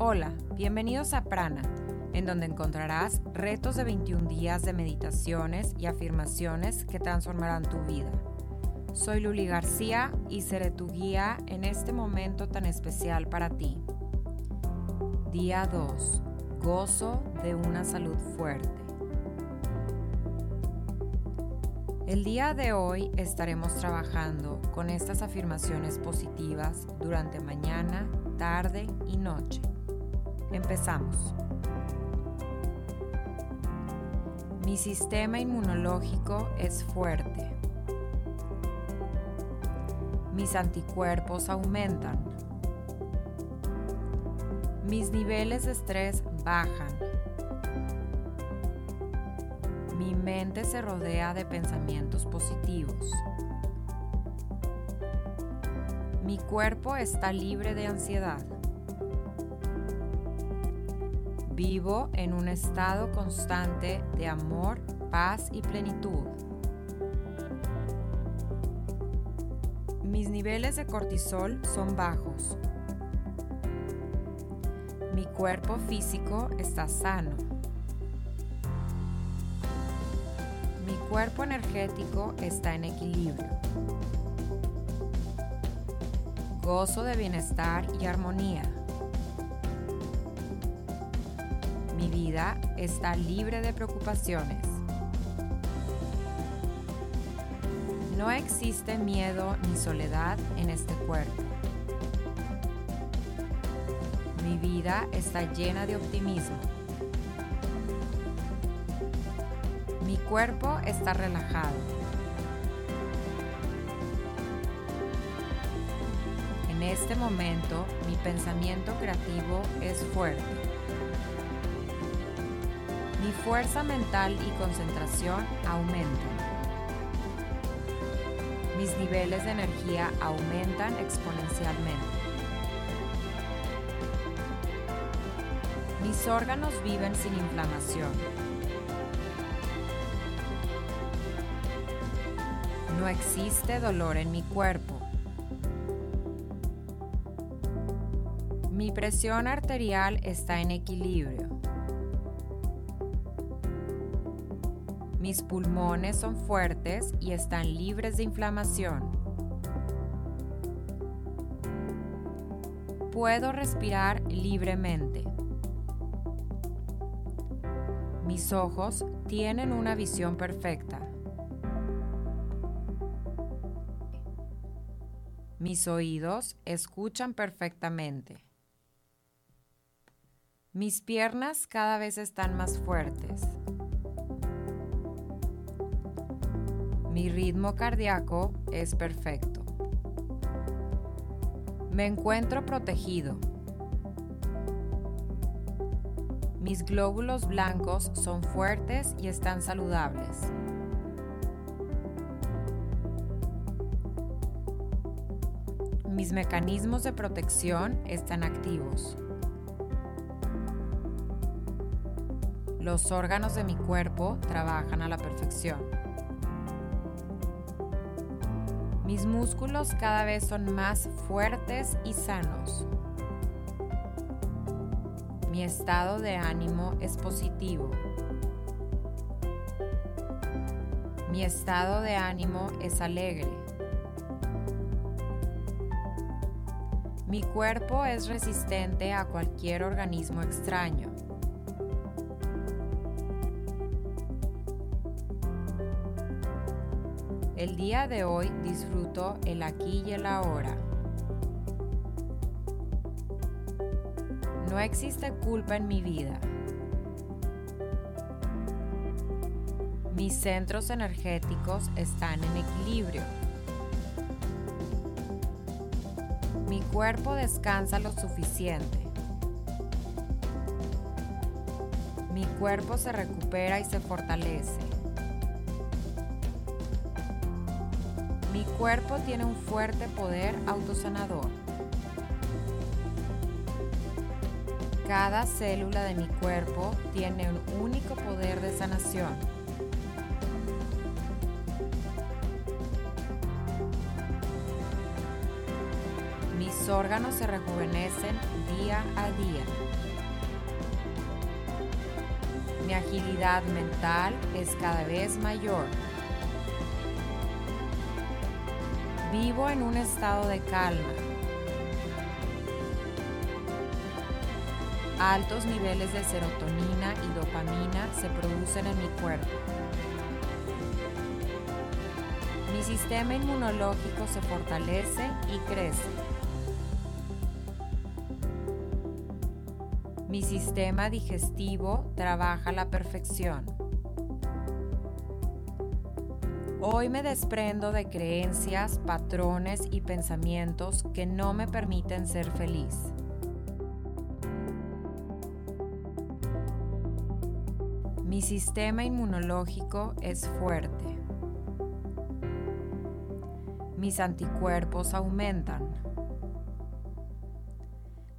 Hola, bienvenidos a Prana, en donde encontrarás retos de 21 días de meditaciones y afirmaciones que transformarán tu vida. Soy Luli García y seré tu guía en este momento tan especial para ti. Día 2. Gozo de una salud fuerte. El día de hoy estaremos trabajando con estas afirmaciones positivas durante mañana, tarde y noche. Empezamos. Mi sistema inmunológico es fuerte. Mis anticuerpos aumentan. Mis niveles de estrés bajan. Mi mente se rodea de pensamientos positivos. Mi cuerpo está libre de ansiedad. Vivo en un estado constante de amor, paz y plenitud. Mis niveles de cortisol son bajos. Mi cuerpo físico está sano. Mi cuerpo energético está en equilibrio. Gozo de bienestar y armonía. Mi vida está libre de preocupaciones. No existe miedo ni soledad en este cuerpo. Mi vida está llena de optimismo. Mi cuerpo está relajado. En este momento mi pensamiento creativo es fuerte. Mi fuerza mental y concentración aumentan. Mis niveles de energía aumentan exponencialmente. Mis órganos viven sin inflamación. No existe dolor en mi cuerpo. Mi presión arterial está en equilibrio. Mis pulmones son fuertes y están libres de inflamación. Puedo respirar libremente. Mis ojos tienen una visión perfecta. Mis oídos escuchan perfectamente. Mis piernas cada vez están más fuertes. Mi ritmo cardíaco es perfecto. Me encuentro protegido. Mis glóbulos blancos son fuertes y están saludables. Mis mecanismos de protección están activos. Los órganos de mi cuerpo trabajan a la perfección. Mis músculos cada vez son más fuertes y sanos. Mi estado de ánimo es positivo. Mi estado de ánimo es alegre. Mi cuerpo es resistente a cualquier organismo extraño. El día de hoy disfruto el aquí y el ahora. No existe culpa en mi vida. Mis centros energéticos están en equilibrio. Mi cuerpo descansa lo suficiente. Mi cuerpo se recupera y se fortalece. cuerpo tiene un fuerte poder autosanador. Cada célula de mi cuerpo tiene un único poder de sanación. Mis órganos se rejuvenecen día a día. Mi agilidad mental es cada vez mayor. Vivo en un estado de calma. Altos niveles de serotonina y dopamina se producen en mi cuerpo. Mi sistema inmunológico se fortalece y crece. Mi sistema digestivo trabaja a la perfección. Hoy me desprendo de creencias, patrones y pensamientos que no me permiten ser feliz. Mi sistema inmunológico es fuerte. Mis anticuerpos aumentan.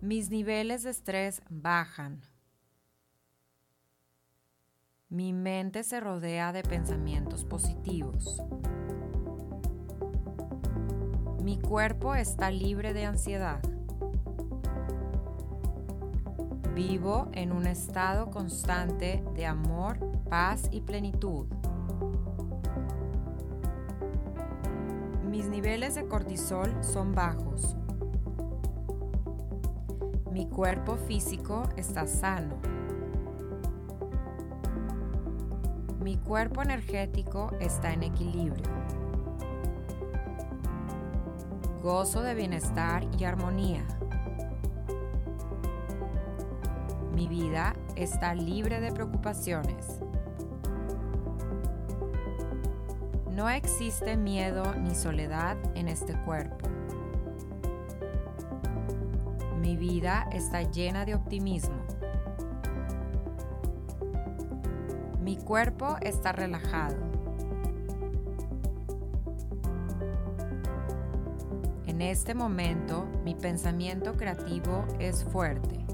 Mis niveles de estrés bajan. Mi mente se rodea de pensamientos positivos. Mi cuerpo está libre de ansiedad. Vivo en un estado constante de amor, paz y plenitud. Mis niveles de cortisol son bajos. Mi cuerpo físico está sano. Mi cuerpo energético está en equilibrio. Gozo de bienestar y armonía. Mi vida está libre de preocupaciones. No existe miedo ni soledad en este cuerpo. Mi vida está llena de optimismo. Cuerpo está relajado. En este momento, mi pensamiento creativo es fuerte.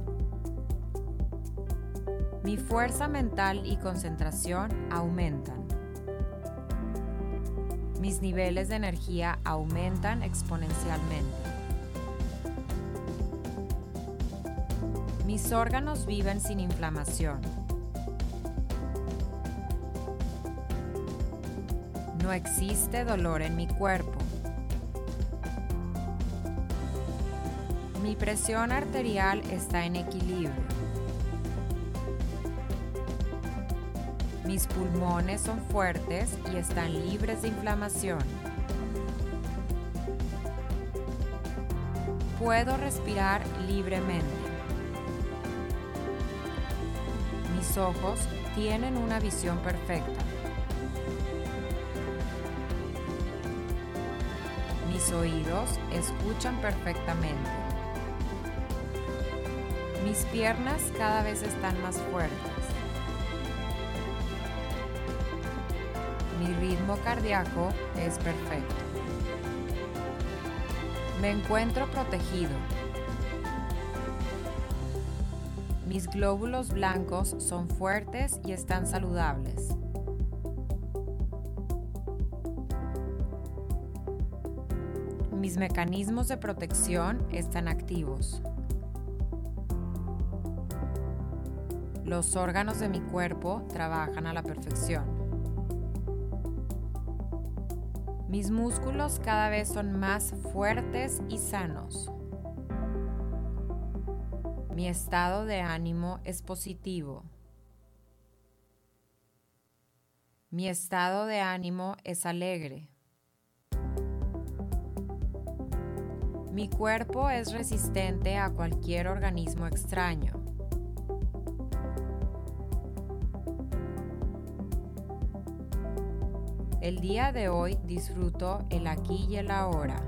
Mi fuerza mental y concentración aumentan. Mis niveles de energía aumentan exponencialmente. Mis órganos viven sin inflamación. No existe dolor en mi cuerpo. Mi presión arterial está en equilibrio. Mis pulmones son fuertes y están libres de inflamación. Puedo respirar libremente. Mis ojos tienen una visión perfecta. Mis oídos escuchan perfectamente. Mis piernas cada vez están más fuertes. Mi ritmo cardíaco es perfecto. Me encuentro protegido. Mis glóbulos blancos son fuertes y están saludables. Mis mecanismos de protección están activos. Los órganos de mi cuerpo trabajan a la perfección. Mis músculos cada vez son más fuertes y sanos. Mi estado de ánimo es positivo. Mi estado de ánimo es alegre. Mi cuerpo es resistente a cualquier organismo extraño. El día de hoy disfruto el aquí y el ahora.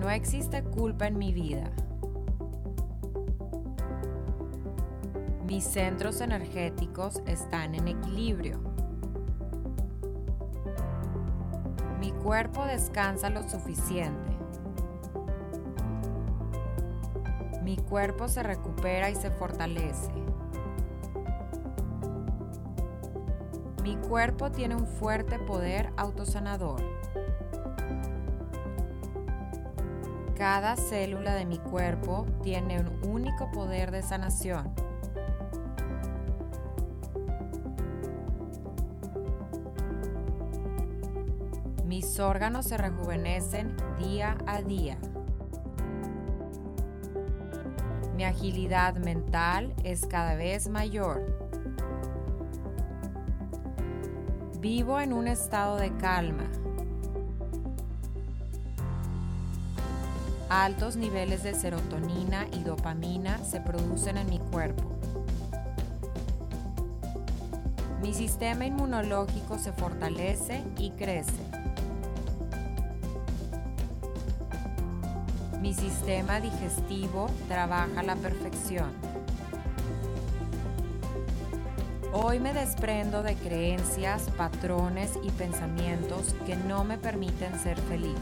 No existe culpa en mi vida. Mis centros energéticos están en equilibrio. Cuerpo descansa lo suficiente. Mi cuerpo se recupera y se fortalece. Mi cuerpo tiene un fuerte poder autosanador. Cada célula de mi cuerpo tiene un único poder de sanación. Mis órganos se rejuvenecen día a día. Mi agilidad mental es cada vez mayor. Vivo en un estado de calma. Altos niveles de serotonina y dopamina se producen en mi cuerpo. Mi sistema inmunológico se fortalece y crece. Mi sistema digestivo trabaja a la perfección. Hoy me desprendo de creencias, patrones y pensamientos que no me permiten ser feliz.